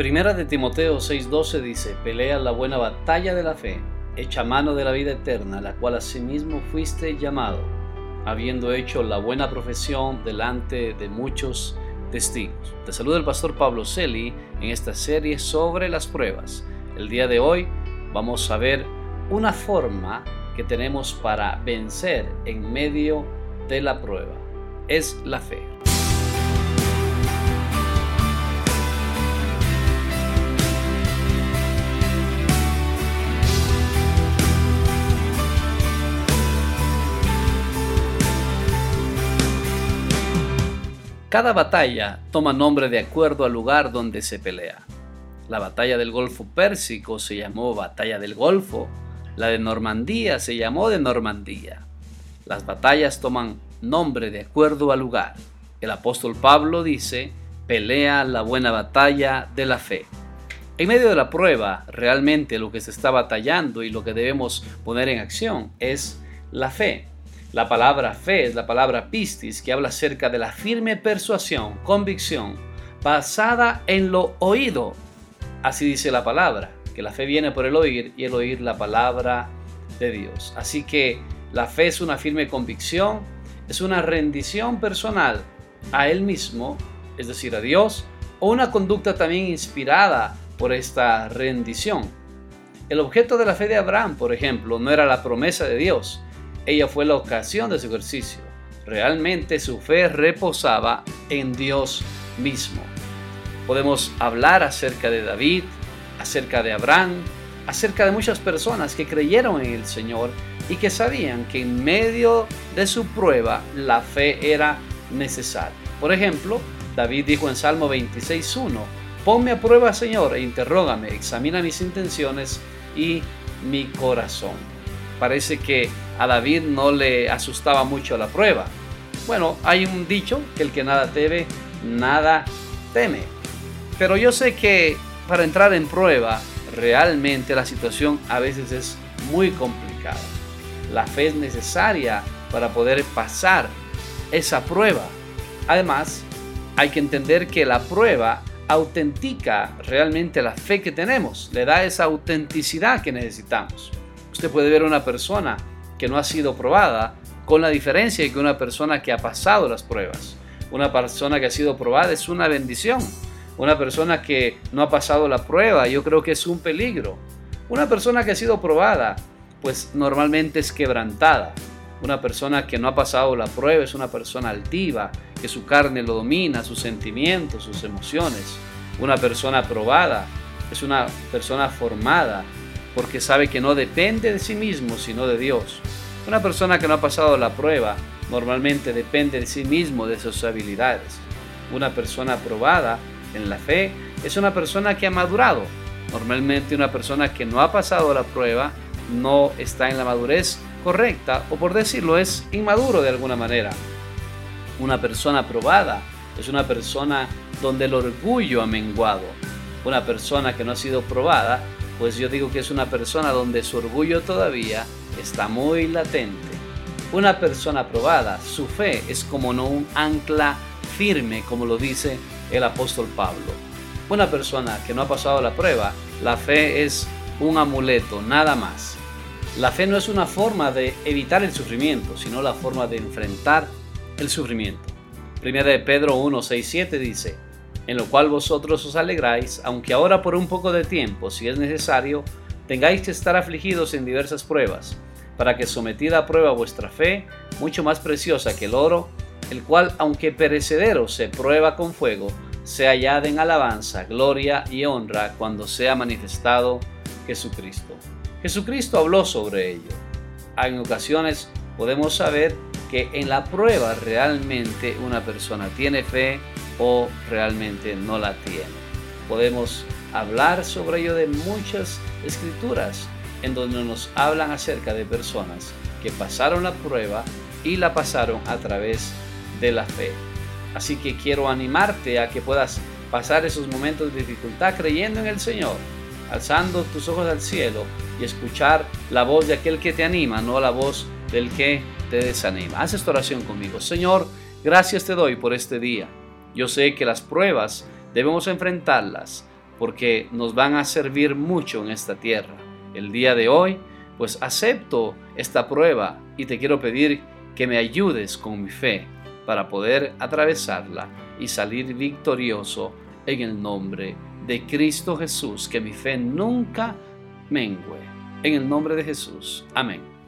Primera de Timoteo 6:12 dice, pelea la buena batalla de la fe, echa mano de la vida eterna, la cual asimismo fuiste llamado, habiendo hecho la buena profesión delante de muchos testigos. Te saluda el pastor Pablo Celi en esta serie sobre las pruebas. El día de hoy vamos a ver una forma que tenemos para vencer en medio de la prueba. Es la fe. Cada batalla toma nombre de acuerdo al lugar donde se pelea. La batalla del Golfo Pérsico se llamó Batalla del Golfo, la de Normandía se llamó de Normandía. Las batallas toman nombre de acuerdo al lugar. El apóstol Pablo dice, pelea la buena batalla de la fe. En medio de la prueba, realmente lo que se está batallando y lo que debemos poner en acción es la fe. La palabra fe es la palabra pistis que habla acerca de la firme persuasión, convicción, basada en lo oído. Así dice la palabra, que la fe viene por el oír y el oír la palabra de Dios. Así que la fe es una firme convicción, es una rendición personal a Él mismo, es decir, a Dios, o una conducta también inspirada por esta rendición. El objeto de la fe de Abraham, por ejemplo, no era la promesa de Dios, ella fue la ocasión de su ejercicio. Realmente su fe reposaba en Dios mismo. Podemos hablar acerca de David, acerca de Abraham, acerca de muchas personas que creyeron en el Señor y que sabían que en medio de su prueba la fe era necesaria. Por ejemplo, David dijo en Salmo 26.1, Ponme a prueba, Señor, e interrógame, examina mis intenciones y mi corazón. Parece que a David no le asustaba mucho la prueba. Bueno, hay un dicho que el que nada teme, nada teme. Pero yo sé que para entrar en prueba, realmente la situación a veces es muy complicada. La fe es necesaria para poder pasar esa prueba. Además, hay que entender que la prueba autentica realmente la fe que tenemos, le da esa autenticidad que necesitamos. Usted puede ver una persona que no ha sido probada, con la diferencia de que una persona que ha pasado las pruebas, una persona que ha sido probada es una bendición. Una persona que no ha pasado la prueba, yo creo que es un peligro. Una persona que ha sido probada, pues normalmente es quebrantada. Una persona que no ha pasado la prueba es una persona altiva, que su carne lo domina, sus sentimientos, sus emociones. Una persona probada es una persona formada, porque sabe que no depende de sí mismo, sino de Dios. Una persona que no ha pasado la prueba normalmente depende de sí mismo, de sus habilidades. Una persona aprobada en la fe es una persona que ha madurado. Normalmente una persona que no ha pasado la prueba no está en la madurez correcta o por decirlo es inmaduro de alguna manera. Una persona aprobada es una persona donde el orgullo ha menguado. Una persona que no ha sido probada pues yo digo que es una persona donde su orgullo todavía está muy latente. Una persona probada, su fe es como no un ancla firme, como lo dice el apóstol Pablo. Una persona que no ha pasado la prueba, la fe es un amuleto, nada más. La fe no es una forma de evitar el sufrimiento, sino la forma de enfrentar el sufrimiento. Primera de Pedro 1, 6, 7 dice, en lo cual vosotros os alegráis, aunque ahora por un poco de tiempo, si es necesario, tengáis que estar afligidos en diversas pruebas, para que sometida a prueba vuestra fe, mucho más preciosa que el oro, el cual, aunque perecedero, se prueba con fuego, se hallada en alabanza, gloria y honra cuando sea manifestado Jesucristo. Jesucristo habló sobre ello. En ocasiones podemos saber que en la prueba realmente una persona tiene fe o realmente no la tiene. Podemos hablar sobre ello de muchas escrituras en donde nos hablan acerca de personas que pasaron la prueba y la pasaron a través de la fe. Así que quiero animarte a que puedas pasar esos momentos de dificultad creyendo en el Señor, alzando tus ojos al cielo y escuchar la voz de aquel que te anima, no la voz del que te desanima. Haz esta oración conmigo. Señor, gracias te doy por este día. Yo sé que las pruebas debemos enfrentarlas porque nos van a servir mucho en esta tierra. El día de hoy, pues acepto esta prueba y te quiero pedir que me ayudes con mi fe para poder atravesarla y salir victorioso en el nombre de Cristo Jesús, que mi fe nunca mengue. En el nombre de Jesús. Amén.